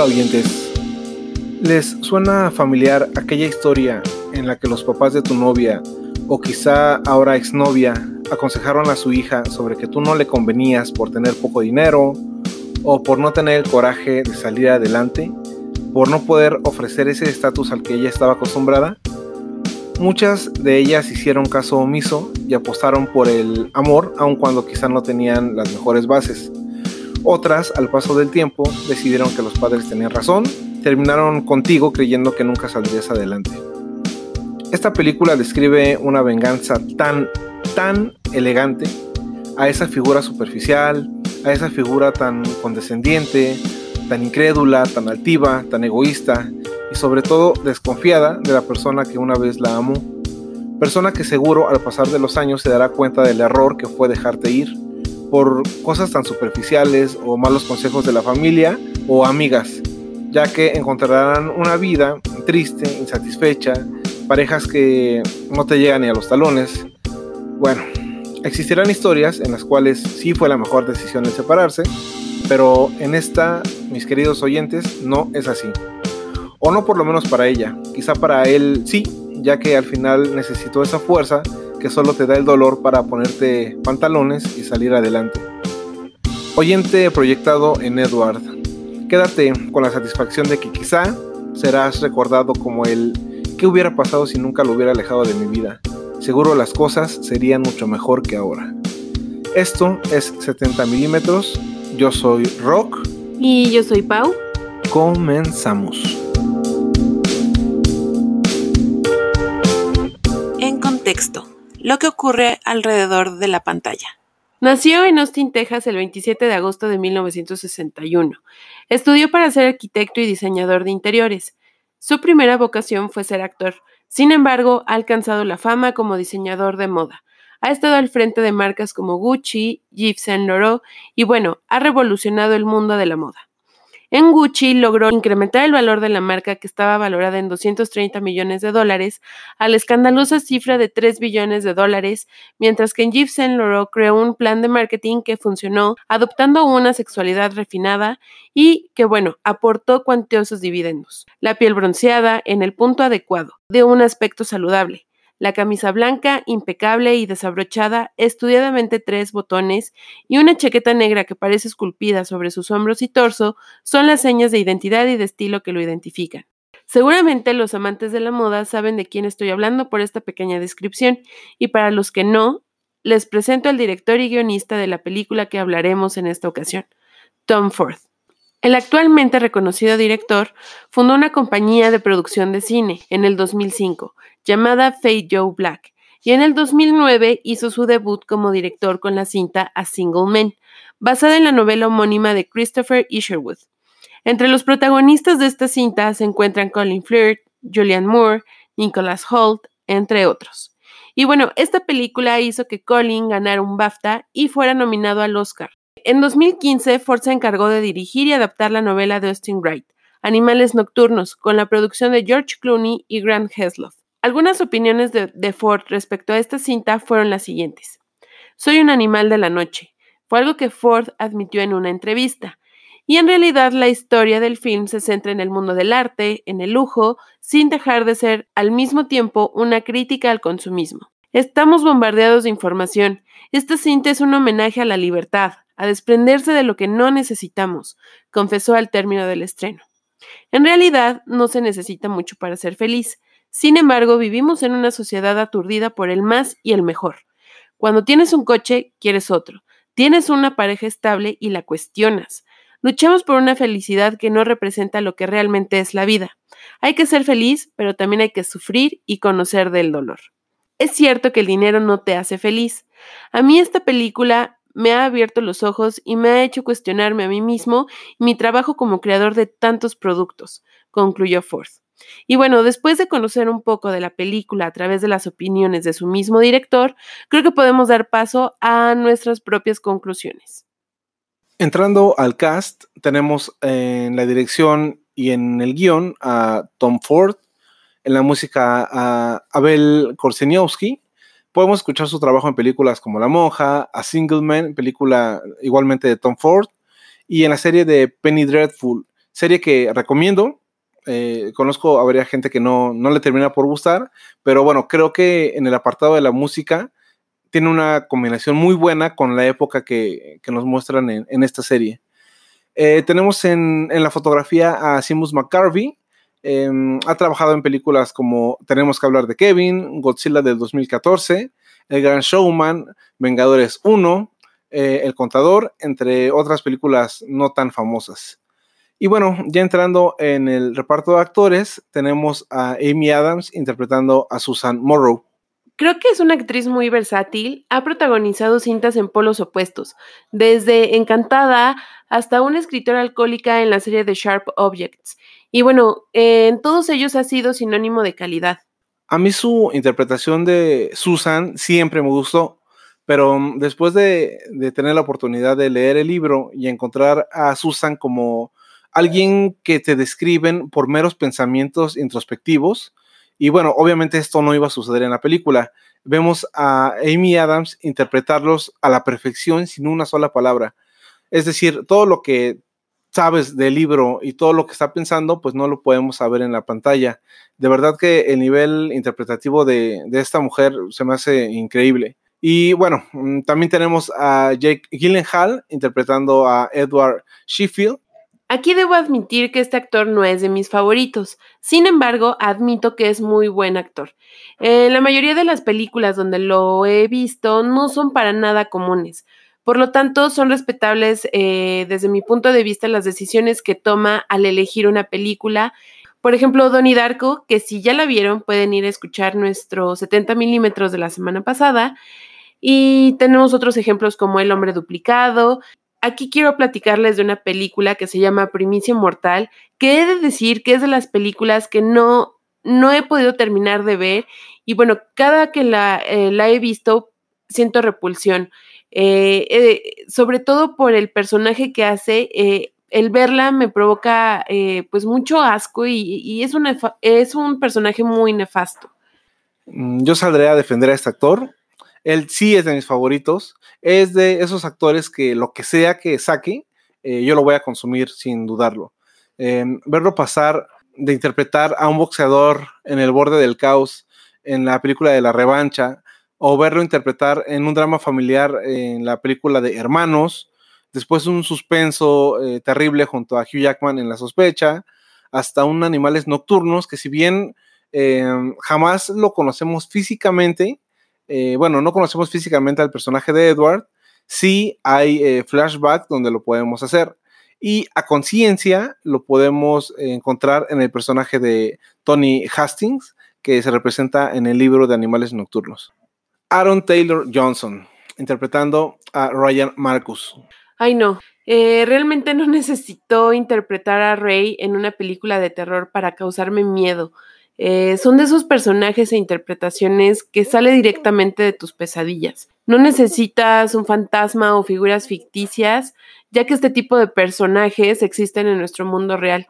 Hola ¿les suena familiar aquella historia en la que los papás de tu novia o quizá ahora exnovia aconsejaron a su hija sobre que tú no le convenías por tener poco dinero o por no tener el coraje de salir adelante, por no poder ofrecer ese estatus al que ella estaba acostumbrada? Muchas de ellas hicieron caso omiso y apostaron por el amor aun cuando quizá no tenían las mejores bases. Otras, al paso del tiempo, decidieron que los padres tenían razón, terminaron contigo creyendo que nunca saldrías adelante. Esta película describe una venganza tan, tan elegante a esa figura superficial, a esa figura tan condescendiente, tan incrédula, tan altiva, tan egoísta y sobre todo desconfiada de la persona que una vez la amó. Persona que seguro al pasar de los años se dará cuenta del error que fue dejarte ir por cosas tan superficiales o malos consejos de la familia o amigas, ya que encontrarán una vida triste, insatisfecha, parejas que no te llegan ni a los talones. Bueno, existirán historias en las cuales sí fue la mejor decisión el separarse, pero en esta, mis queridos oyentes, no es así. O no por lo menos para ella, quizá para él sí, ya que al final necesitó esa fuerza que solo te da el dolor para ponerte pantalones y salir adelante. Oyente proyectado en Edward, quédate con la satisfacción de que quizá serás recordado como el que hubiera pasado si nunca lo hubiera alejado de mi vida. Seguro las cosas serían mucho mejor que ahora. Esto es 70 milímetros. Yo soy Rock. Y yo soy Pau. Comenzamos. En contexto lo que ocurre alrededor de la pantalla. Nació en Austin, Texas, el 27 de agosto de 1961. Estudió para ser arquitecto y diseñador de interiores. Su primera vocación fue ser actor. Sin embargo, ha alcanzado la fama como diseñador de moda. Ha estado al frente de marcas como Gucci, Yves Saint Laurent y bueno, ha revolucionado el mundo de la moda. En Gucci logró incrementar el valor de la marca que estaba valorada en 230 millones de dólares a la escandalosa cifra de 3 billones de dólares, mientras que en Yves Saint Laurent creó un plan de marketing que funcionó adoptando una sexualidad refinada y que, bueno, aportó cuantiosos dividendos. La piel bronceada en el punto adecuado, de un aspecto saludable, la camisa blanca, impecable y desabrochada, estudiadamente tres botones, y una chaqueta negra que parece esculpida sobre sus hombros y torso son las señas de identidad y de estilo que lo identifican. Seguramente los amantes de la moda saben de quién estoy hablando por esta pequeña descripción, y para los que no, les presento al director y guionista de la película que hablaremos en esta ocasión, Tom Ford. El actualmente reconocido director fundó una compañía de producción de cine en el 2005 llamada Fate Joe Black y en el 2009 hizo su debut como director con la cinta A Single Man, basada en la novela homónima de Christopher Isherwood. Entre los protagonistas de esta cinta se encuentran Colin Firth, Julianne Moore, Nicholas Holt, entre otros. Y bueno, esta película hizo que Colin ganara un BAFTA y fuera nominado al Oscar. En 2015, Ford se encargó de dirigir y adaptar la novela de Austin Wright, Animales Nocturnos, con la producción de George Clooney y Grant Hesloff. Algunas opiniones de, de, Ford respecto a esta cinta fueron las siguientes. Soy un animal de la noche. Fue algo que Ford admitió en una entrevista. Y en realidad la historia del film se centra en el mundo del arte, en el lujo, sin dejar de ser al mismo tiempo una crítica al consumismo. Estamos bombardeados de información. Esta cinta es un homenaje a la libertad, a desprenderse de lo que no necesitamos, confesó al término del estreno. En realidad, no se necesita mucho para ser feliz. Sin embargo, vivimos en una sociedad aturdida por el más y el mejor. Cuando tienes un coche, quieres otro. Tienes una pareja estable y la cuestionas. Luchamos por una felicidad que no representa lo que realmente es la vida. Hay que ser feliz, pero también hay que sufrir y conocer del dolor. Es cierto que el dinero no te hace feliz. A mí esta película me ha abierto los ojos y me ha hecho cuestionarme a mí mismo y mi trabajo como creador de tantos productos, concluyó Ford. Y bueno, después de conocer un poco de la película a través de las opiniones de su mismo director, creo que podemos dar paso a nuestras propias conclusiones. Entrando al cast, tenemos en la dirección y en el guion a Tom Ford, en la música a Abel Korseniowski, Podemos escuchar su trabajo en películas como La Monja, A Single Man, película igualmente de Tom Ford, y en la serie de Penny Dreadful, Serie que recomiendo. Eh, conozco, habría gente que no, no le termina por gustar, pero bueno, creo que en el apartado de la música tiene una combinación muy buena con la época que, que nos muestran en, en esta serie. Eh, tenemos en, en, la fotografía a Simus McCarvey. Eh, ha trabajado en películas como Tenemos que hablar de Kevin, Godzilla del 2014, El Gran Showman, Vengadores 1, eh, El Contador, entre otras películas no tan famosas. Y bueno, ya entrando en el reparto de actores, tenemos a Amy Adams interpretando a Susan Morrow. Creo que es una actriz muy versátil, ha protagonizado cintas en polos opuestos, desde Encantada hasta una escritora alcohólica en la serie de Sharp Objects. Y bueno, en todos ellos ha sido sinónimo de calidad. A mí su interpretación de Susan siempre me gustó, pero mm, después de, de tener la oportunidad de leer el libro y encontrar a Susan como alguien que te describen por meros pensamientos introspectivos, y bueno, obviamente esto no iba a suceder en la película. Vemos a Amy Adams interpretarlos a la perfección sin una sola palabra. Es decir, todo lo que sabes del libro y todo lo que está pensando, pues no lo podemos saber en la pantalla. De verdad que el nivel interpretativo de, de esta mujer se me hace increíble. Y bueno, mm, también tenemos a Jake Gyllenhaal interpretando a Edward Sheffield, Aquí debo admitir que este actor no es de mis favoritos, sin embargo, admito que es muy buen actor. En la mayoría de las películas donde lo he visto no son para nada comunes, por lo tanto son respetables eh, desde mi punto de vista las decisiones que toma al elegir una película. Por ejemplo, Donnie Darko, que si ya la vieron pueden ir a escuchar nuestro 70 milímetros de la semana pasada. Y tenemos otros ejemplos como El hombre duplicado, aquí quiero platicarles de una película que se llama Primicia Mortal, que he de decir que es de las películas que no, no he podido terminar de ver y bueno, cada que la, eh, la he visto siento repulsión, eh, eh, sobre todo por el personaje que hace. Eh, el verla me provoca pues mucho asco y, y es, un es un personaje muy nefasto. Mm, yo saldré a defender a este actor él sí es de mis favoritos. Es de esos actores que lo que sea que saque, yo lo voy a consumir sin dudarlo. Verlo pasar de interpretar a un boxeador en el borde del caos en la película de la revancha, o verlo interpretar en un drama familiar en la película de Hermanos, después un suspenso eh, terrible junto a Hugh Jackman en La sospecha, hasta un Animales Nocturnos, que si bien eh, jamás lo conocemos físicamente, eh, bueno, no conocemos físicamente al personaje de Edward, sí hay flashback donde lo podemos hacer. Y a conciencia lo podemos encontrar en el personaje de Tony Hastings, que se representa en el libro de Animales Nocturnos. Aaron Taylor Johnson, interpretando a Ryan Marcus. Ay, no. Eh, realmente no necesitó interpretar a Ray en una película de terror para causarme miedo. Eh, son de esos personajes e interpretaciones que sale directamente de tus pesadillas. No necesitas un fantasma o figuras ficticias, ya que este tipo de personajes existen en nuestro mundo real.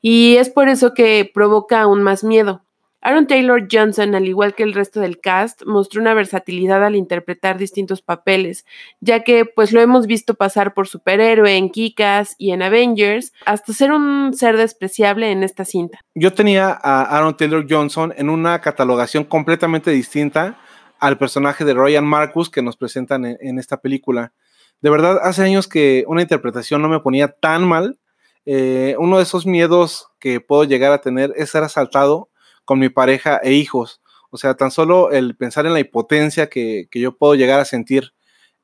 Y es por eso que provoca aún más miedo. Aaron Taylor Johnson, al igual que el resto del cast, mostró una versatilidad al interpretar distintos papeles, ya que pues lo hemos visto pasar por superhéroe en Kikas y en Avengers, hasta ser un ser despreciable en esta cinta. Yo tenía a Aaron Taylor Johnson en una catalogación completamente distinta al personaje de Ryan Marcus que nos presentan en, esta película. De verdad, hace años que una interpretación no me ponía tan mal. Eh, uno de esos miedos que puedo llegar a tener es ser asaltado con mi pareja e hijos. O sea, tan solo el pensar en la impotencia que, que yo puedo llegar a sentir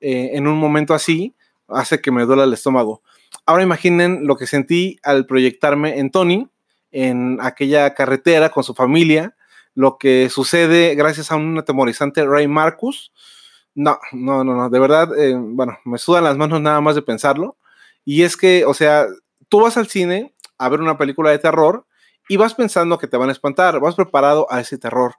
eh, en un momento así hace que me duela el estómago. Ahora imaginen lo que sentí al proyectarme en Tony, en aquella carretera con su familia, lo que sucede gracias a un atemorizante Ray Marcus. No, no, no, no, de verdad, eh, bueno, me sudan las manos nada más de pensarlo. Y es que, o sea, tú vas al cine a ver una película de terror y vas pensando que te van a espantar, vas preparado a ese terror,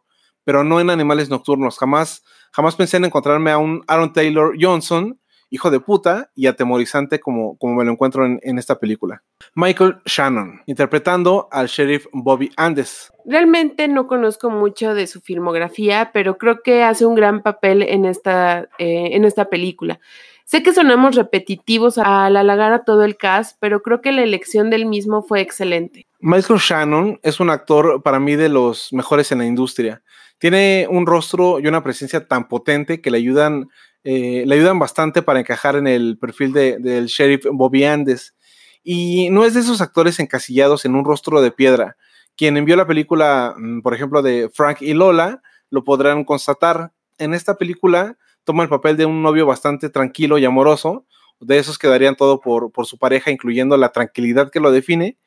pero no en animales nocturnos. Jamás, jamás pensé en encontrarme a un Aaron Taylor Johnson, hijo de puta y atemorizante como, como me lo encuentro en, en esta película. Michael Shannon, interpretando al sheriff Bobby Andes. Realmente no conozco mucho de su filmografía, pero creo que hace un gran papel en esta, eh, en esta película. Sé que sonamos repetitivos al halagar a todo el cast, pero creo que la elección del mismo fue excelente. Michael Shannon es un actor para mí de los mejores en la industria. Tiene un rostro y una presencia tan potente que le ayudan, eh, le ayudan bastante para encajar en el perfil del sheriff Bobby Andes. Y no es de esos actores encasillados en un rostro de piedra. Quien envió la película, mm, por ejemplo, de Frank y Lola, lo podrán constatar. En esta película toma el papel de un novio bastante tranquilo y amoroso, de esos que darían todo por, por su pareja, incluyendo la tranquilidad que lo define.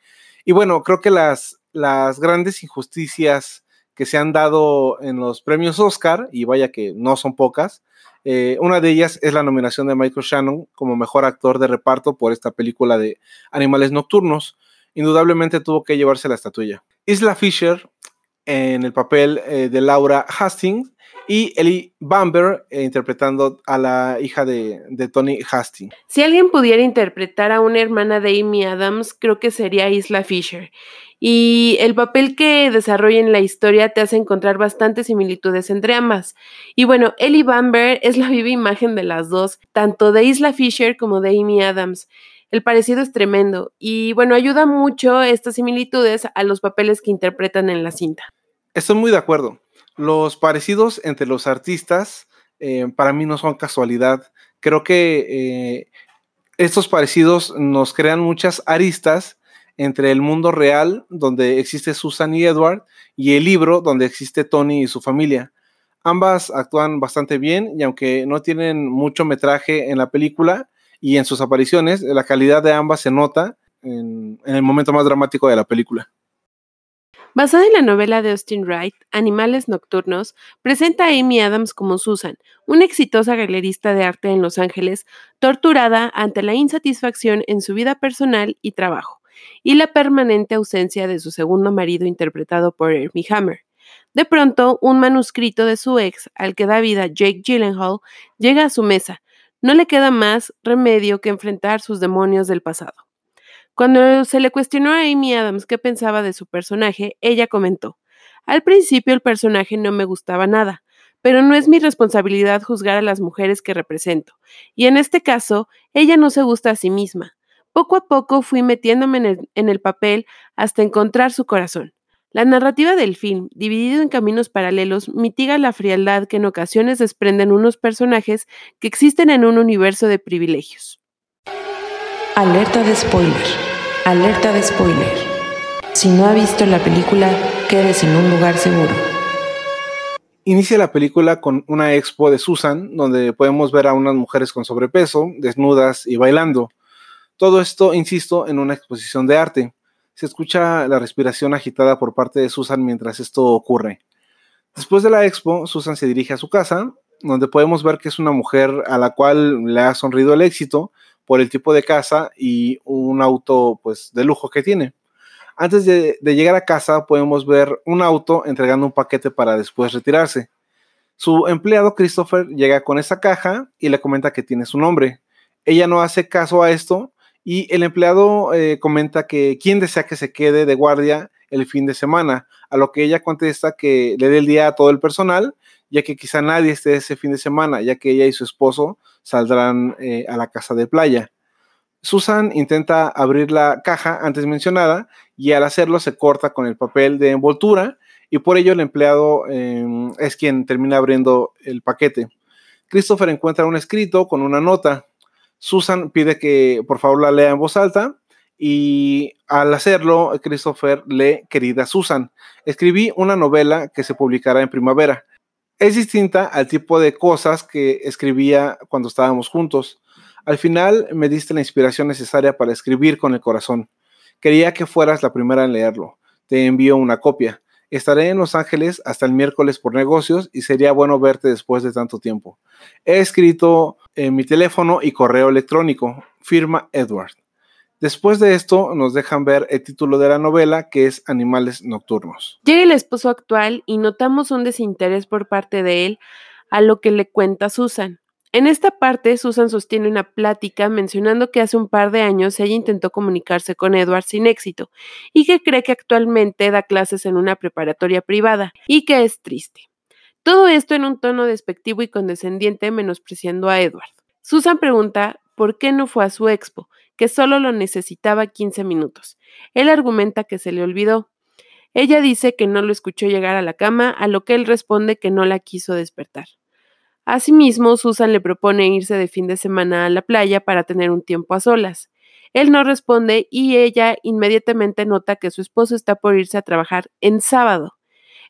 Y bueno, creo que las, las grandes injusticias que se han dado en los premios Oscar, y vaya que no son pocas, eh, una de ellas es la nominación de Michael Shannon como mejor actor de reparto por esta película de Animales Nocturnos. Indudablemente tuvo que llevarse la estatuilla. Isla Fisher en el papel eh, de Laura Hastings y Ellie Bamber eh, interpretando a la hija de, de, Tony Hastings. Si alguien pudiera interpretar a una hermana de Amy Adams, creo que sería Isla Fisher. Y el papel que desarrolla en la historia te hace encontrar bastantes similitudes entre ambas. Y bueno, Ellie Bamber es la viva imagen de las dos, tanto de Isla Fisher como de Amy Adams. El parecido es tremendo y bueno, ayuda mucho estas similitudes a los papeles que interpretan en la cinta. Estoy muy de acuerdo. Los parecidos entre los artistas eh, para mí no son casualidad. Creo que eh, estos parecidos nos crean muchas aristas entre el mundo real, donde existe Susan y Edward, y el libro, donde existe Tony y su familia. Ambas actúan bastante bien y aunque no tienen mucho metraje en la película y en sus apariciones, la calidad de ambas se nota en, en el momento más dramático de la película. Basada en la novela de Austin Wright, Animales Nocturnos, presenta a Amy Adams como Susan, una exitosa galerista de arte en Los Ángeles, torturada ante la insatisfacción en su vida personal y trabajo, y la permanente ausencia de su segundo marido interpretado por Amy Hammer. De pronto, un manuscrito de su ex, al que da vida Jake Gyllenhaal, llega a su mesa. No le queda más remedio que enfrentar sus demonios del pasado. Cuando se le cuestionó a Amy Adams qué pensaba de su personaje, ella comentó, al principio el personaje no me gustaba nada, pero no es mi responsabilidad juzgar a las mujeres que represento, y en este caso, ella no se gusta a sí misma. Poco a poco fui metiéndome en el, papel hasta encontrar su corazón. La narrativa del film, dividido en caminos paralelos, mitiga la frialdad que en ocasiones desprenden unos personajes que existen en un universo de privilegios. Alerta de spoiler. Alerta de spoiler. Si no ha visto la película, quédese en un lugar seguro. Inicia la película con una expo de Susan, donde podemos ver a unas mujeres con sobrepeso, desnudas y bailando. Todo esto, insisto, en una exposición de arte. Se escucha la respiración agitada por parte de Susan mientras esto ocurre. Después de la expo, Susan se dirige a su casa, donde podemos ver que es una mujer a la cual le ha sonrido el éxito, por el tipo de casa y un auto pues de lujo que tiene. Antes de, llegar a casa podemos ver un auto entregando un paquete para después retirarse. Su empleado Christopher llega con esa caja y le comenta que tiene su nombre. Ella no hace caso a esto y el empleado eh, comenta que quien desea que se quede de guardia el fin de semana, a lo que ella contesta que le dé el día a todo el personal, ya que quizá nadie esté ese fin de semana, ya que ella y su esposo saldrán eh, a la casa de playa. Susan intenta abrir la caja antes mencionada y al hacerlo se corta con el papel de envoltura y por ello el empleado em, es quien termina abriendo el paquete. Christopher encuentra un escrito con una nota. Susan pide que por favor la lea en voz alta y al hacerlo Christopher lee Querida Susan. Escribí una novela que se publicará en primavera es distinta al tipo de cosas que escribía cuando estábamos juntos. Al final me diste la inspiración necesaria para escribir con el corazón. Quería que fueras la primera en leerlo. Te envío una copia. Estaré en Los Ángeles hasta el miércoles por negocios y sería bueno verte después de tanto tiempo. He escrito en mi teléfono y correo electrónico. Firma Edward. Después de esto nos dejan ver el título de la novela que es Animales Nocturnos. Llega el esposo actual y notamos un desinterés por parte de él a lo que le cuenta Susan. En esta parte, Susan sostiene una plática mencionando que hace un par de años ella intentó comunicarse con Edward sin éxito y que cree que actualmente da clases en una preparatoria privada y que es triste. Todo esto en un tono despectivo y condescendiente menospreciando a Edward. Susan pregunta por qué no fue a su expo, que solo lo necesitaba 15 minutos. Él argumenta que se le olvidó. Ella dice que no lo escuchó llegar a la cama, a lo que él responde que no la quiso despertar. Asimismo, Susan le propone irse de fin de semana a la playa para tener un tiempo a solas. Él no responde y ella inmediatamente nota que su esposo está por irse a trabajar en sábado.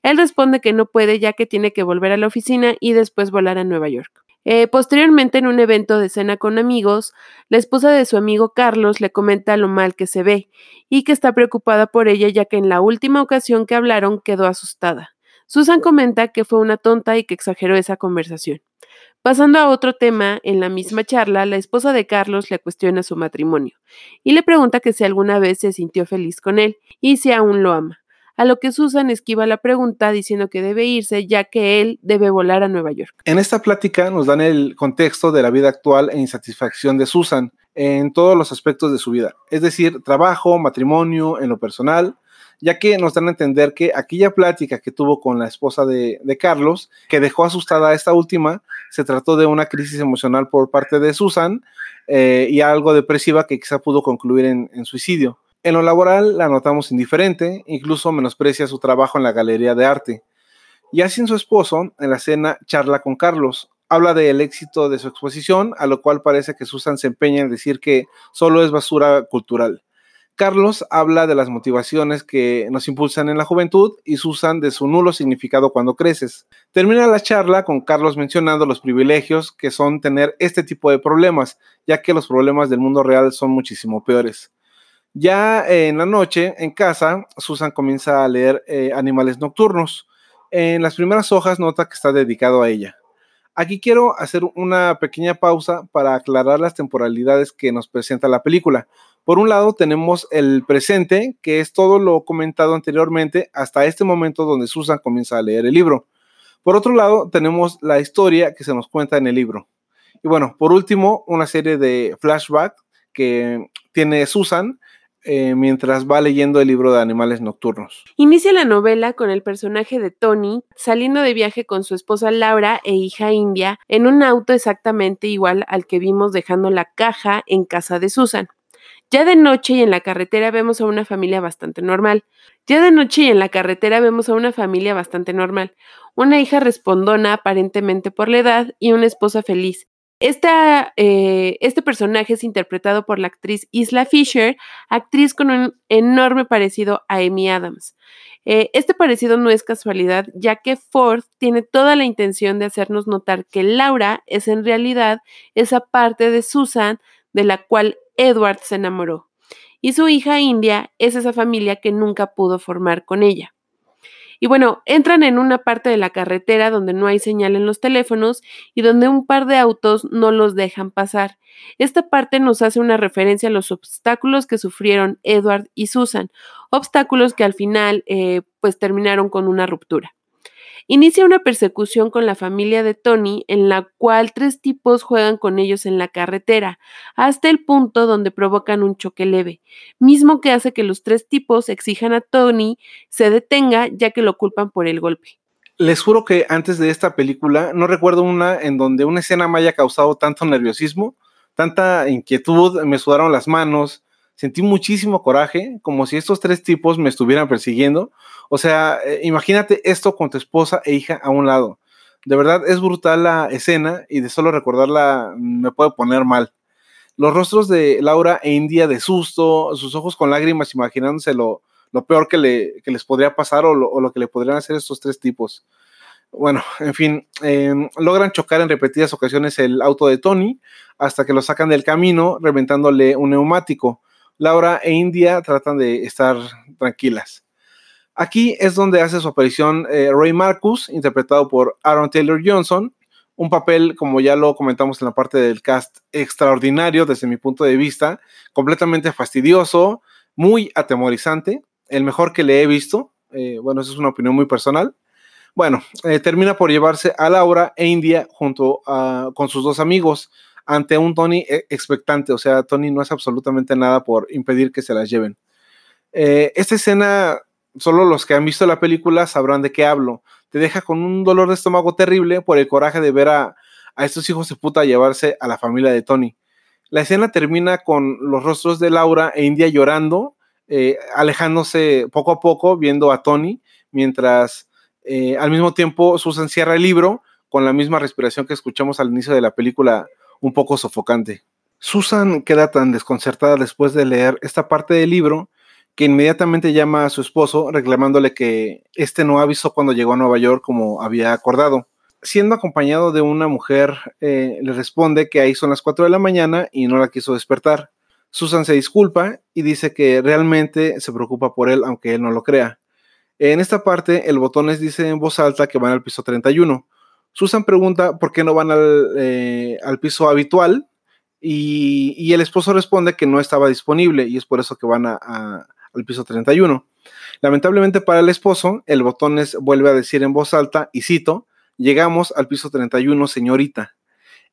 Él responde que no puede ya que tiene que volver a la oficina y después volar a Nueva York. Eh, posteriormente, en un evento de cena con amigos, la esposa de su amigo Carlos le comenta lo mal que se ve y que está preocupada por ella ya que en la última ocasión que hablaron quedó asustada. Susan comenta que fue una tonta y que exageró esa conversación. Pasando a otro tema, en la misma charla, la esposa de Carlos le cuestiona su matrimonio y le pregunta que si alguna vez se sintió feliz con él y si aún lo ama, a lo que Susan esquiva la pregunta diciendo que debe irse ya que él debe volar a Nueva York. En esta plática nos dan el contexto de la vida actual e insatisfacción de Susan en todos los aspectos de su vida, es decir, trabajo, matrimonio, en lo personal, ya que nos dan a entender que aquella plática que tuvo con la esposa de, Carlos, que dejó asustada a esta última, se trató de una crisis emocional por parte de Susan eh, y algo depresiva que quizá pudo concluir en, suicidio. En lo laboral la notamos indiferente, incluso menosprecia su trabajo en la galería de arte. Y así su esposo, en la cena, charla con Carlos, habla del éxito de su exposición, a lo cual parece que Susan se empeña en decir que solo es basura cultural. Carlos habla de las motivaciones que nos impulsan en la juventud y Susan de su nulo significado cuando creces. Termina la charla con Carlos mencionando los privilegios que son tener este tipo de problemas, ya que los problemas del mundo real son muchísimo peores. Ya en la noche, en casa, Susan comienza a leer eh, Animales Nocturnos. En las primeras hojas nota que está dedicado a ella. Aquí quiero hacer una pequeña pausa para aclarar las temporalidades que nos presenta la película. Por un lado tenemos el presente, que es todo lo comentado anteriormente hasta este momento donde Susan comienza a leer el libro. Por otro lado tenemos la historia que se nos cuenta en el libro. Y bueno, por último, una serie de flashbacks que tiene Susan eh, mientras va leyendo el libro de animales nocturnos. Inicia la novela con el personaje de Tony saliendo de viaje con su esposa Laura e hija India en un auto exactamente igual al que vimos dejando la caja en casa de Susan. Ya de noche y en la carretera vemos a una familia bastante normal. Ya de noche y en la carretera vemos a una familia bastante normal. Una hija respondona aparentemente por la edad y una esposa feliz. Eh, este personaje es interpretado por la actriz Isla Fisher, actriz con un enorme parecido a Amy Adams. Eh, este parecido no es casualidad, ya que Ford tiene toda la intención de hacernos notar que Laura es en realidad esa parte de Susan de la cual Edward se enamoró. Y su hija India es esa familia que nunca pudo formar con ella. Y bueno, entran en una parte de la carretera donde no hay señal en los teléfonos y donde un par de autos no los dejan pasar. Esta parte nos hace una referencia a los obstáculos que sufrieron Edward y Susan, obstáculos que al final eh, pues terminaron con una ruptura. Inicia una persecución con la familia de Tony en la cual tres tipos juegan con ellos en la carretera, hasta el punto donde provocan un choque leve, mismo que hace que los tres tipos exijan a Tony se detenga ya que lo culpan por el golpe. Les juro que antes de esta película no recuerdo una en donde una escena me haya causado tanto nerviosismo, tanta inquietud, me sudaron las manos, sentí muchísimo coraje, como si estos tres tipos me estuvieran persiguiendo. O sea, eh, imagínate esto con tu esposa e hija a un lado. De verdad es brutal la escena y de solo recordarla me puede poner mal. Los rostros de Laura e India de susto, sus ojos con lágrimas imaginándose lo, peor que, le, les podría pasar o lo, que le podrían hacer estos tres tipos. Bueno, en fin, em, logran chocar en repetidas ocasiones el auto de Tony hasta que lo sacan del camino, reventándole un neumático. Laura e India tratan de estar tranquilas. Aquí es donde hace su aparición eh, Ray Marcus, interpretado por Aaron Taylor Johnson, un papel, como ya lo comentamos en la parte del cast, extraordinario desde mi punto de vista, completamente fastidioso, muy atemorizante, el mejor que le he visto. Eh, bueno, eso es una opinión muy personal. Bueno, eh, termina por llevarse a Laura e India junto a, con sus dos amigos, ante un Tony eh, expectante, o sea, Tony no es absolutamente nada por impedir que se las lleven. Eh, esta escena, solo los que han visto la película sabrán de qué hablo. Te deja con un dolor de estómago terrible por el coraje de ver a, a estos hijos de puta llevarse a la familia de Tony. La escena termina con los rostros de Laura e India llorando, eh, alejándose poco a poco, viendo a Tony, mientras al mismo tiempo Susan cierra el libro con la misma respiración que escuchamos al inicio de la película, un poco sofocante. Susan queda tan desconcertada después de leer esta parte del libro que inmediatamente llama a su esposo reclamándole que este no avisó cuando llegó a Nueva York como había acordado. Siendo acompañado de una mujer, eh, le responde que ahí son las 4 de la mañana y no la quiso despertar. Susan se disculpa y dice que realmente se preocupa por él, aunque él no lo crea. En esta parte, el botones dice en voz alta que van al piso 31. Susan pregunta por qué no van al, eh, piso habitual y, el esposo responde que no estaba disponible y es por eso que van a al piso 31. Lamentablemente para el esposo, el botones vuelve a decir en voz alta, y cito, llegamos al piso 31, señorita.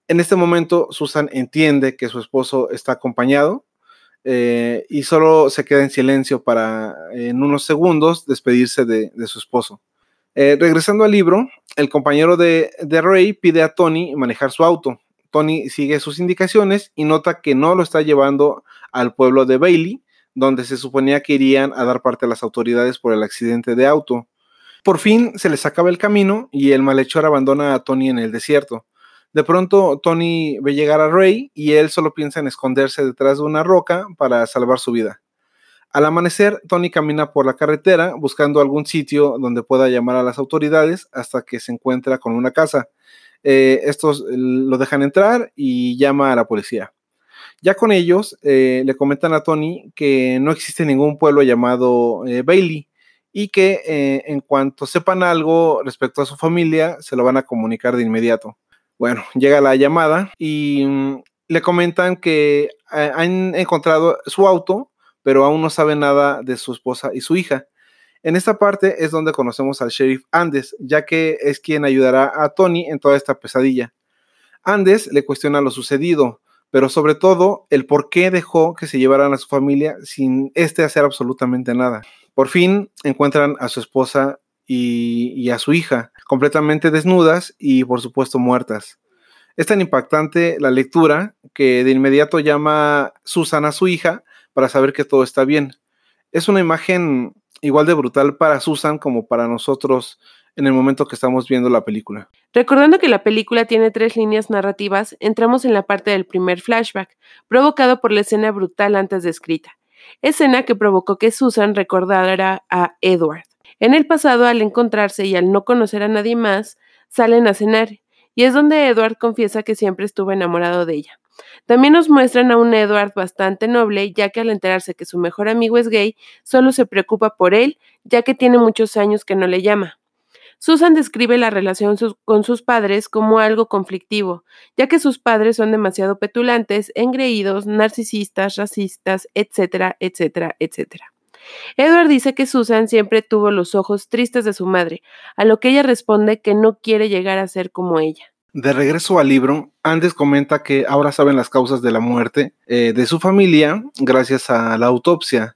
En este momento, Susan entiende que su esposo está acompañado eh, y solo se queda en silencio para, en unos segundos, despedirse de, su esposo. Eh, regresando al libro, el compañero de, de Ray pide a Tony manejar su auto. Tony sigue sus indicaciones y nota que no lo está llevando al pueblo de Bailey, donde se suponía que irían a dar parte a las autoridades por el accidente de auto. Por fin se les acaba el camino y el malhechor abandona a Tony en el desierto. De pronto Tony ve llegar a Ray y él solo piensa en esconderse detrás de una roca para salvar su vida. Al amanecer, Tony camina por la carretera buscando algún sitio donde pueda llamar a las autoridades hasta que se encuentra con una casa. Eh, estos lo dejan entrar y llama a la policía. Ya con ellos eh, le comentan a Tony que no existe ningún pueblo llamado eh, Bailey y que en cuanto sepan algo respecto a su familia se lo van a comunicar de inmediato. Bueno, llega la llamada y mm, le comentan que han encontrado su auto, pero aún no saben nada de su esposa y su hija. En esta parte es donde conocemos al sheriff Andes, ya que es quien ayudará a Tony en toda esta pesadilla. Andes le cuestiona lo sucedido, pero sobre todo el por qué dejó que se llevaran a su familia sin este hacer absolutamente nada. Por fin encuentran a su esposa y, a su hija completamente desnudas y por supuesto muertas. Es tan impactante la lectura que de inmediato llama Susana a su hija para saber que todo está bien. Es una imagen igual de brutal para Susan como para nosotros en el momento que estamos viendo la película. Recordando que la película tiene tres líneas narrativas, entramos en la parte del primer flashback, provocado por la escena brutal antes descrita, escena que provocó que Susan recordara a Edward. En el pasado, al encontrarse y al no conocer a nadie más, salen a cenar, y es donde Edward confiesa que siempre estuvo enamorado de ella. También nos muestran a un Edward bastante noble, ya que al enterarse que su mejor amigo es gay, solo se preocupa por él, ya que tiene muchos años que no le llama. Susan describe la relación con sus padres como algo conflictivo, ya que sus padres son demasiado petulantes, engreídos, narcisistas, racistas, etcétera, etcétera, etcétera. Edward dice que Susan siempre tuvo los ojos tristes de su madre, a lo que ella responde que no quiere llegar a ser como ella. De regreso al libro, Andes comenta que ahora saben las causas de la muerte eh, de su familia gracias a la autopsia.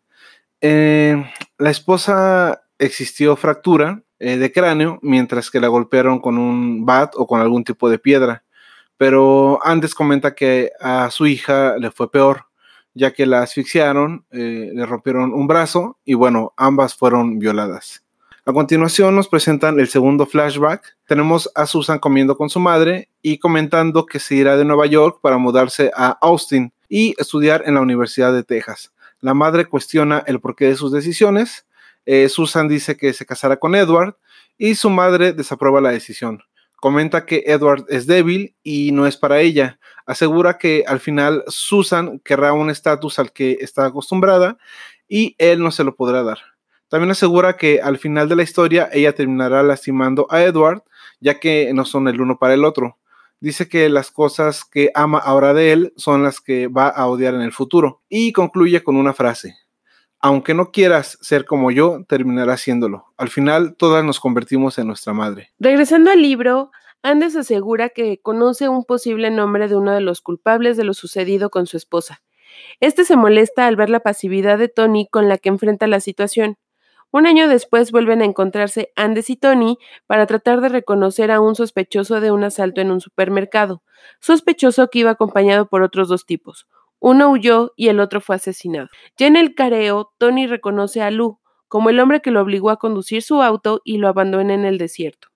Eh, la esposa existió fractura eh, de cráneo, mientras que la golpearon con un bat o con algún tipo de piedra. Pero Andes comenta que a su hija le fue peor, ya que la asfixiaron, eh, le rompieron un brazo y bueno, ambas fueron violadas. A continuación nos presentan el segundo flashback. Tenemos a Susan comiendo con su madre y comentando que se irá de Nueva York para mudarse a Austin y estudiar en la Universidad de Texas. La madre cuestiona el porqué de sus decisiones eh, Susan dice que se casará con Edward y su madre desaprueba la decisión. Comenta que Edward es débil y no es para ella. Asegura que al final Susan querrá un estatus al que está acostumbrada y él no se lo podrá dar. También asegura que al final de la historia ella terminará lastimando a Edward, ya que no son el uno para el otro. Dice que las cosas que ama ahora de él son las que va a odiar en el futuro. Y concluye con una frase aunque no quieras ser como yo, terminarás siéndolo. Al final, todas nos convertimos en nuestra madre. Regresando al libro, Andes asegura que conoce un posible nombre de uno de los culpables de lo sucedido con su esposa. Este se molesta al ver la pasividad de Tony con la que enfrenta la situación. Un año después vuelven a encontrarse Andes y Tony para tratar de reconocer a un sospechoso de un asalto en un supermercado, sospechoso que iba acompañado por otros dos tipos. Uno huyó y el otro fue asesinado. Ya en el careo, Tony reconoce a Lou como el hombre que lo obligó a conducir su auto y lo abandona en el desierto.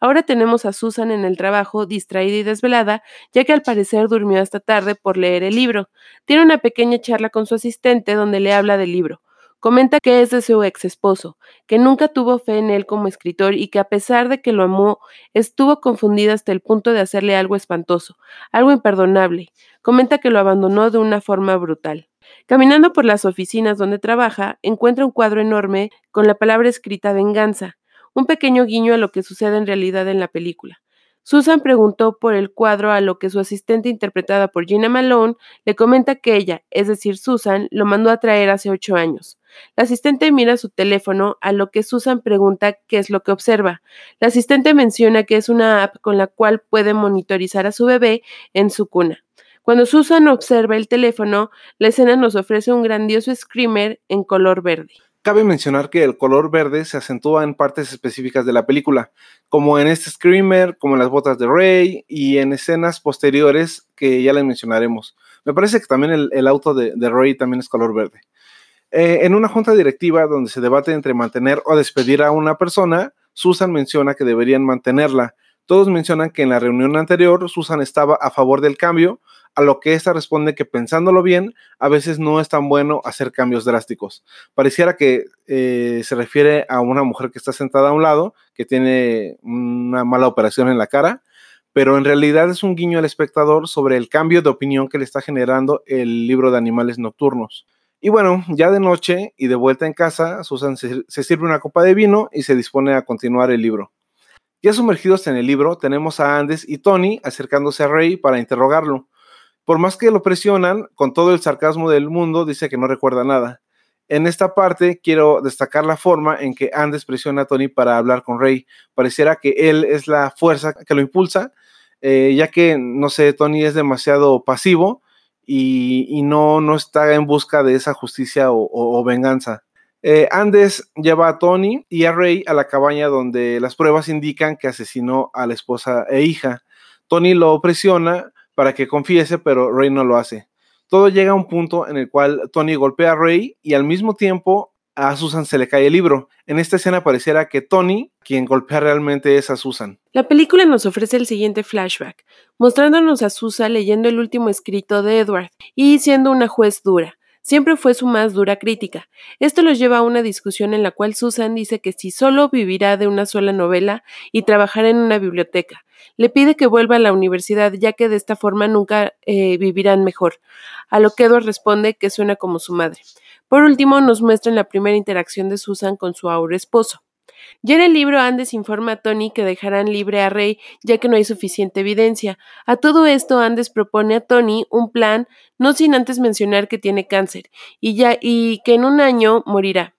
Ahora tenemos a Susan en el trabajo, distraída y desvelada, ya que al parecer durmió hasta tarde por leer el libro. Tiene una pequeña charla con su asistente donde le habla del libro. Comenta que es de su ex esposo, que nunca tuvo fe en él como escritor y que a pesar de que lo amó, estuvo confundida hasta el punto de hacerle algo espantoso, algo imperdonable. Comenta que lo abandonó de una forma brutal. Caminando por las oficinas donde trabaja, encuentra un cuadro enorme con la palabra escrita venganza un pequeño guiño a lo que sucede en realidad en la película. Susan preguntó por el cuadro a lo que su asistente interpretada por Gina Malone le comenta que ella, es decir, Susan, lo mandó a traer hace ocho años. La asistente mira su teléfono, a lo que Susan pregunta qué es lo que observa. La asistente menciona que es una app con la cual puede monitorizar a su bebé en su cuna. Cuando Susan observa el teléfono, la escena nos ofrece un grandioso screamer en color verde. Cabe mencionar que el color verde se acentúa en partes específicas de la película, como en este Screamer, como en las botas de Rey y en escenas posteriores que ya les mencionaremos. Me parece que también el, auto de, de, Rey también es color verde. Eh, en una junta directiva donde se debate entre mantener o despedir a una persona, Susan menciona que deberían mantenerla. Todos mencionan que en la reunión anterior Susan estaba a favor del cambio, a lo que esta responde que pensándolo bien, a veces no es tan bueno hacer cambios drásticos. Pareciera que eh, se refiere a una mujer que está sentada a un lado, que tiene una mala operación en la cara, pero en realidad es un guiño al espectador sobre el cambio de opinión que le está generando el libro de animales nocturnos. Y bueno, ya de noche y de vuelta en casa, Susan se, se sirve una copa de vino y se dispone a continuar el libro. Ya sumergidos en el libro, tenemos a Andes y Tony acercándose a Ray para interrogarlo. Por más que lo presionan, con todo el sarcasmo del mundo, dice que no recuerda nada. En esta parte quiero destacar la forma en que Andes presiona a Tony para hablar con Rey. Pareciera que él es la fuerza que lo impulsa, eh, ya que, no sé, Tony es demasiado pasivo y, no, no, está en busca de esa justicia o, venganza. Eh, Andes lleva a Tony y a Rey a la cabaña donde las pruebas indican que asesinó a la esposa e hija. Tony lo presiona para que confiese, pero Rey no lo hace. Todo llega a un punto en el cual Tony golpea a Rey y al mismo tiempo a Susan se le cae el libro. En esta escena pareciera que Tony, quien golpea realmente es a Susan. La película nos ofrece el siguiente flashback, mostrándonos a Susan leyendo el último escrito de Edward y siendo una juez dura. Siempre fue su más dura crítica. Esto los lleva a una discusión en la cual Susan dice que si solo vivirá de una sola novela y trabajará en una biblioteca, le pide que vuelva a la universidad, ya que de esta forma nunca eh, vivirán mejor. A lo que Edward responde que suena como su madre. Por último, nos muestran la primera interacción de Susan con su ahora esposo. Ya en el libro Andes informa a Tony que dejarán libre a Rey ya que no hay suficiente evidencia. A todo esto Andes propone a Tony un plan, no sin antes mencionar que tiene cáncer y ya y que en un año morirá.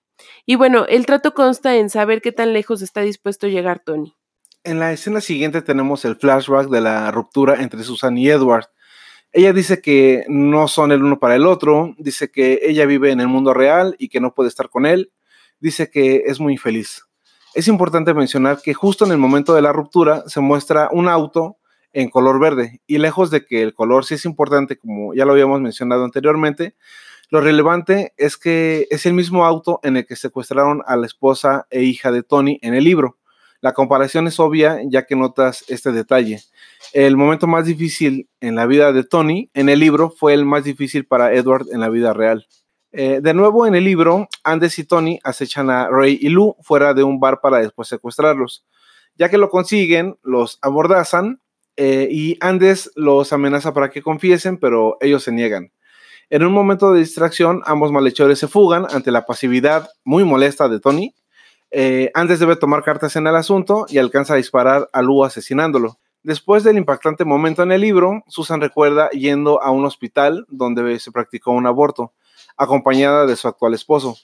Y bueno, el trato consta en saber qué tan lejos está dispuesto a llegar Tony. En la escena siguiente tenemos el flashback de la ruptura entre Susan y Edward. Ella dice que no son el uno para el otro, dice que ella vive en el mundo real y que no puede estar con él, dice que es muy infeliz. Es importante mencionar que justo en el momento de la ruptura se muestra un auto en color verde y lejos de que el color sí es importante, como ya lo habíamos mencionado anteriormente, lo relevante es que es el mismo auto en el que secuestraron a la esposa e hija de Tony en el libro. La comparación es obvia ya que notas este detalle. El momento más difícil en la vida de Tony en el libro fue el más difícil para Edward en la vida real. Eh, de nuevo en el libro, Andes y Tony acechan a Ray y Lou fuera de un bar para después secuestrarlos. Ya que lo consiguen, los abordazan eh, y Andes los amenaza para que confiesen, pero ellos se niegan. En un momento de distracción, ambos malhechores se fugan ante la pasividad muy molesta de Tony eh, antes debe tomar cartas en el asunto y alcanza a disparar a Lu asesinándolo. Después del impactante momento en el libro, Susan recuerda yendo a un hospital donde se practicó un aborto, acompañada de su actual esposo.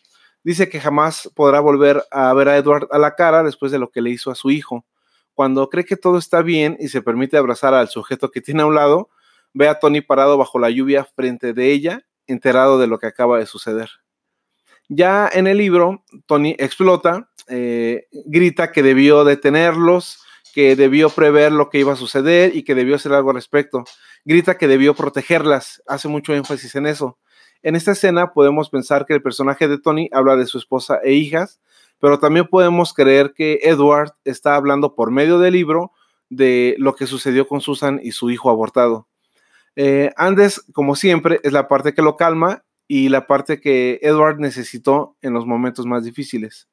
Dice que jamás podrá volver a ver a Edward a la cara después de lo que le hizo a su hijo. Cuando cree que todo está bien y se permite abrazar al sujeto que tiene a un lado, ve a Tony parado bajo la lluvia frente de ella, enterado de lo que acaba de suceder. Ya en el libro, Tony explota, eh, grita que debió detenerlos, que debió prever lo que iba a suceder y que debió hacer algo al respecto. Grita que debió protegerlas, hace mucho énfasis en eso. En esta escena podemos pensar que el personaje de Tony habla de su esposa e hijas, pero también podemos creer que Edward está hablando por medio del libro de lo que sucedió con Susan y su hijo abortado. Eh, Andes, como siempre, es la parte que lo calma y la parte que Edward necesitó en los momentos más difíciles.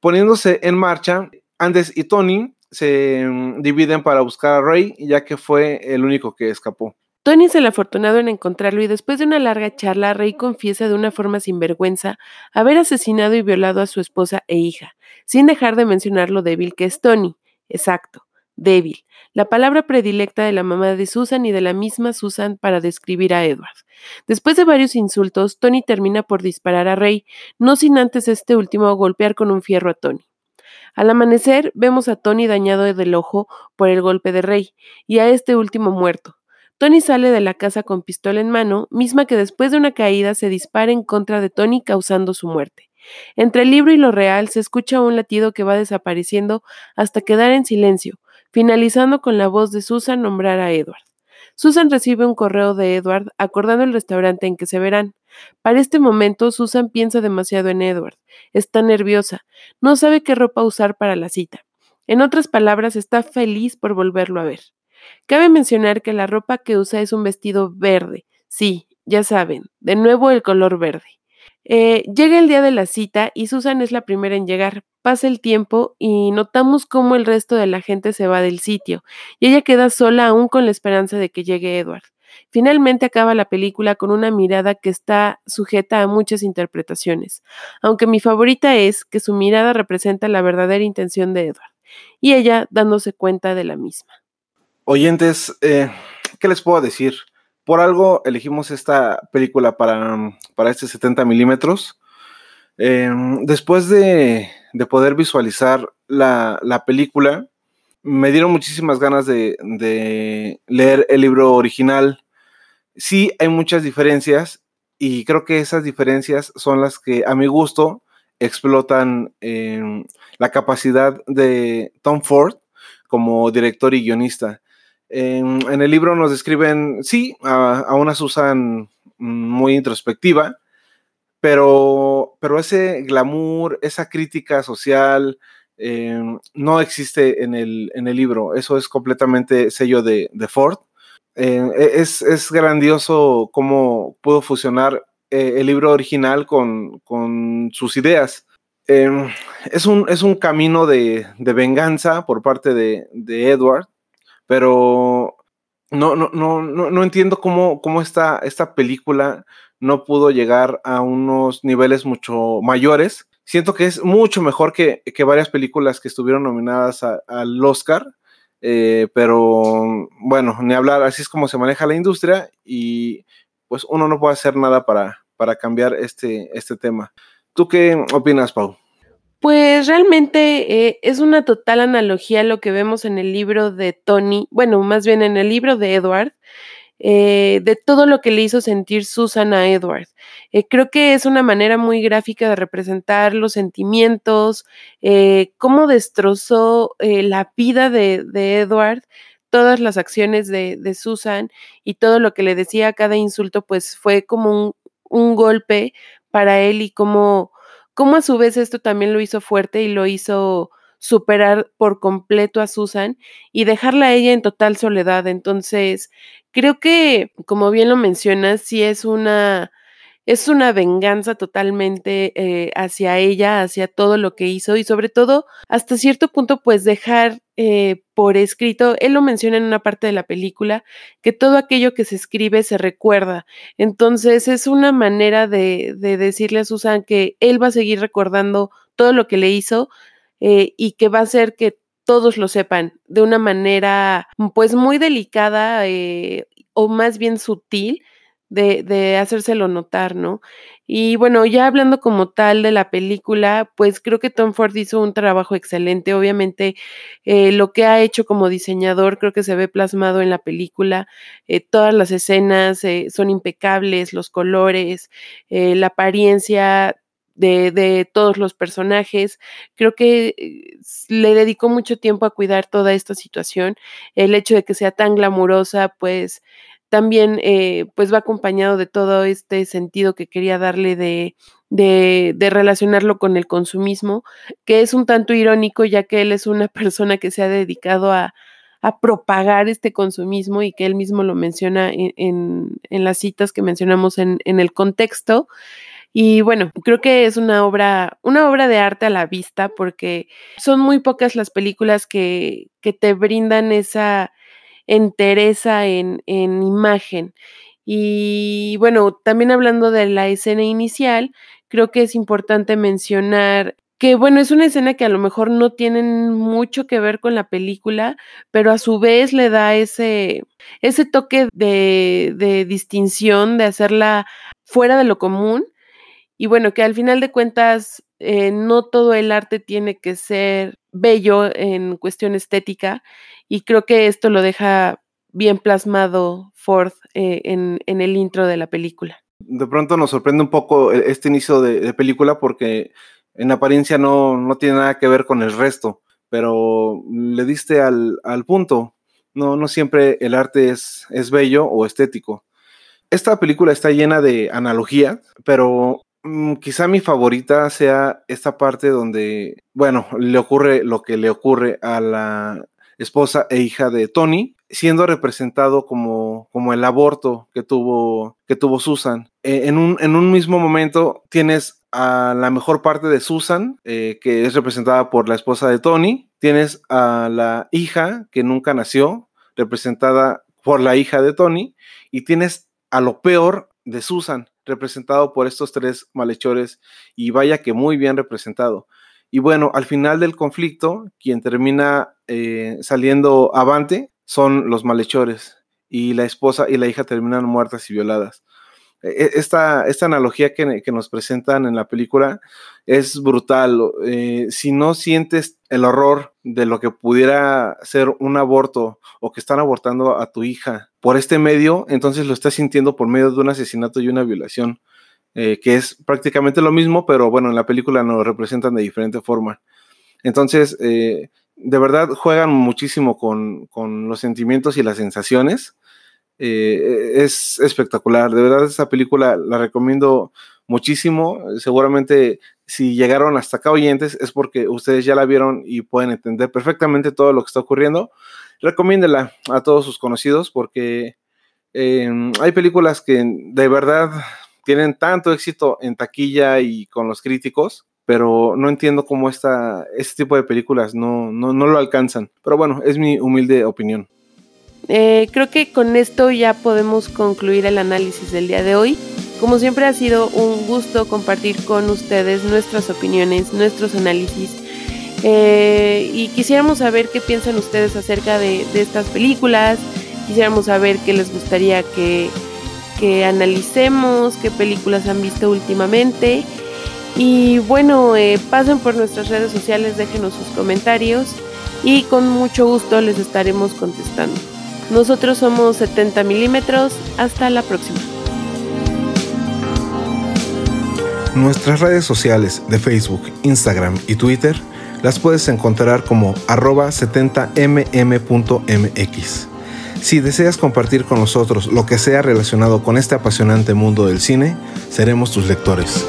Poniéndose en marcha, Andes y Tony se dividen para buscar a Ray, ya que fue el único que escapó. Tony es el afortunado en encontrarlo y después de una larga charla, Ray confiesa de una forma sin vergüenza haber asesinado y violado a su esposa e hija, sin dejar de mencionar lo débil que es Tony. Exacto, débil, la palabra predilecta de la mamá de Susan y de la misma Susan para describir a Edward. Después de varios insultos, Tony termina por disparar a Ray, no sin antes este último golpear con un fierro a Tony. Al amanecer, vemos a Tony dañado del ojo por el golpe de Rey y a este último muerto. Tony sale de la casa con pistola en mano, misma que después de una caída se dispara en contra de Tony causando su muerte. Entre el libro y lo real se escucha un latido que va desapareciendo hasta quedar en silencio, finalizando con la voz de Susan nombrar a Edward. Susan recibe un correo de Edward acordando el restaurante en que se verán. Para este momento, Susan piensa demasiado en Edward. Está nerviosa. No sabe qué ropa usar para la cita. En otras palabras, está feliz por volverlo a ver. Cabe mencionar que la ropa que usa es un vestido verde. Sí, ya saben, de nuevo el color verde. Eh, llega el día de la cita y Susan es la primera en llegar. Pasa el tiempo y notamos cómo el resto de la gente se va del sitio y ella queda sola aún con la esperanza de que llegue Edward. Finalmente acaba la película con una mirada que está sujeta a muchas interpretaciones, aunque mi favorita es que su mirada representa la verdadera intención de Edward, y ella dándose cuenta de la misma. Oyentes, eh, ¿qué les puedo decir? Por algo elegimos esta película para, para este 70 milímetros. Em, después de, poder visualizar la, la película, me dieron muchísimas ganas de, leer el libro original. Sí, hay muchas diferencias y creo que esas diferencias son las que a mi gusto explotan em, la capacidad de Tom Ford como director y guionista. En, el libro nos describen, sí, a, una Susan muy introspectiva, pero, pero ese glamour, esa crítica social, Em, no existe en el, en el, libro. Eso es completamente sello de, Ford. Em, e, es, es, grandioso cómo pudo fusionar eh, el libro original con, sus ideas. Em, es, un, es, un, camino de, venganza por parte de, Edward, pero no, no, no, no, entiendo cómo, cómo esta, esta película no pudo llegar a unos niveles mucho mayores siento que es mucho mejor que, varias películas que estuvieron nominadas al Oscar. Eh, pero bueno, ni hablar, así es como se maneja la industria y pues uno no puede hacer nada para, para cambiar este, este tema. ¿Tú qué opinas, Pau? Pues realmente eh, es una total analogía a lo que vemos en el libro de Tony, bueno, más bien en el libro de Edward, eh, de todo lo que le hizo sentir Susan a Edward. Eh, creo que es una manera muy gráfica de representar los sentimientos, cómo destrozó la vida de, Edward, todas las acciones de, Susan y todo lo que le decía cada insulto, pues fue como un, golpe para él y cómo, cómo a su vez esto también lo hizo fuerte y lo hizo superar por completo a Susan y dejarla a ella en total soledad. Entonces, creo que, como bien lo mencionas, sí es una, es una venganza totalmente eh, hacia ella, hacia todo lo que hizo y sobre todo, hasta cierto punto, pues dejar eh, por escrito, él lo menciona en una parte de la película, que todo aquello que se escribe se recuerda. Entonces, es una manera de, de decirle a Susan que él va a seguir recordando todo lo que le hizo, eh, y que va a hacer que todos lo sepan de una manera pues muy delicada o más bien sutil de, de, hacérselo notar, ¿no? Y bueno, ya hablando como tal de la película, pues creo que Tom Ford hizo un trabajo excelente. Obviamente, eh, lo que ha hecho como diseñador creo que se ve plasmado en la película. todas las escenas son impecables, los colores, la apariencia de, de, todos los personajes. Creo que eh, le dedicó mucho tiempo a cuidar toda esta situación. El hecho de que sea tan glamurosa, pues también eh, pues va acompañado de todo este sentido que quería darle de, de, relacionarlo con el consumismo, que es un tanto irónico ya que él es una persona que se ha dedicado a, propagar este consumismo y que él mismo lo menciona en, en, las citas que mencionamos en, el contexto. Y bueno, creo que es una obra, una obra de arte a la vista porque son muy pocas las películas que te brindan esa entereza en, en imagen. Y bueno, también hablando de la escena inicial, creo que es importante mencionar que bueno, es una escena que a lo mejor no tienen mucho que ver con la película, pero a su vez le da ese, ese toque de, de distinción, de hacerla fuera de lo común. Y bueno, que al final de cuentas, eh, no todo el arte tiene que ser bello en cuestión estética, y creo que esto lo deja bien plasmado Ford eh, en, el intro de la película. De pronto nos sorprende un poco e, este inicio de, película porque en apariencia no, no, tiene nada que ver con el resto, pero le diste al, al punto. No, no siempre el arte es, es bello o estético. Esta película está llena de analogía, pero quizá mi favorita sea esta parte donde, bueno, le ocurre lo que le ocurre a la esposa e hija de Tony, siendo representado como, como el aborto que tuvo, que tuvo Susan. Eh, en, un, en un mismo momento tienes a la mejor parte de Susan, eh, que es representada por la esposa de Tony. Tienes a la hija que nunca nació, representada por la hija de Tony. Y tienes a lo peor de Susan, representado por estos tres malhechores. Y vaya que muy bien representado. Y bueno, al final del conflicto, quien termina eh, saliendo avante son los malhechores. Y la esposa y la hija terminan muertas y violadas. E, esta, esta analogía que, que, nos presentan en la película es brutal. Eh, si no sientes el horror de lo que pudiera ser un aborto o que están abortando a tu hija por este medio, entonces lo estás sintiendo por medio de un asesinato y una violación, eh, que es prácticamente lo mismo, pero bueno, en la película nos lo representan de diferente forma. Entonces, eh, de verdad juegan muchísimo con, con los sentimientos y las sensaciones eh, es espectacular, de verdad esa película la recomiendo muchísimo, seguramente si llegaron hasta acá oyentes es porque ustedes ya la vieron y pueden entender perfectamente todo lo que está ocurriendo. Recomiéndela a todos sus conocidos porque eh, hay películas que de verdad tienen tanto éxito en taquilla y con los críticos, pero no entiendo cómo esta, este tipo de películas no, no, no lo alcanzan. Pero bueno, es mi humilde opinión. Eh, creo que con esto ya podemos concluir el análisis del día de hoy. Como siempre ha sido un gusto compartir con ustedes nuestras opiniones, nuestros análisis. Eh, y quisiéramos saber qué piensan ustedes acerca de, estas películas. Quisiéramos saber qué les gustaría que, que analicemos, qué películas han visto últimamente. Y bueno, eh, pasen por nuestras redes sociales, déjenos sus comentarios y con mucho gusto les estaremos contestando. Nosotros somos 70 milímetros. Hasta la próxima. Nuestras redes sociales de Facebook, Instagram y Twitter las puedes encontrar como arroba 70mm.mx. Si deseas compartir con nosotros lo que sea relacionado con este apasionante mundo del cine, seremos tus lectores.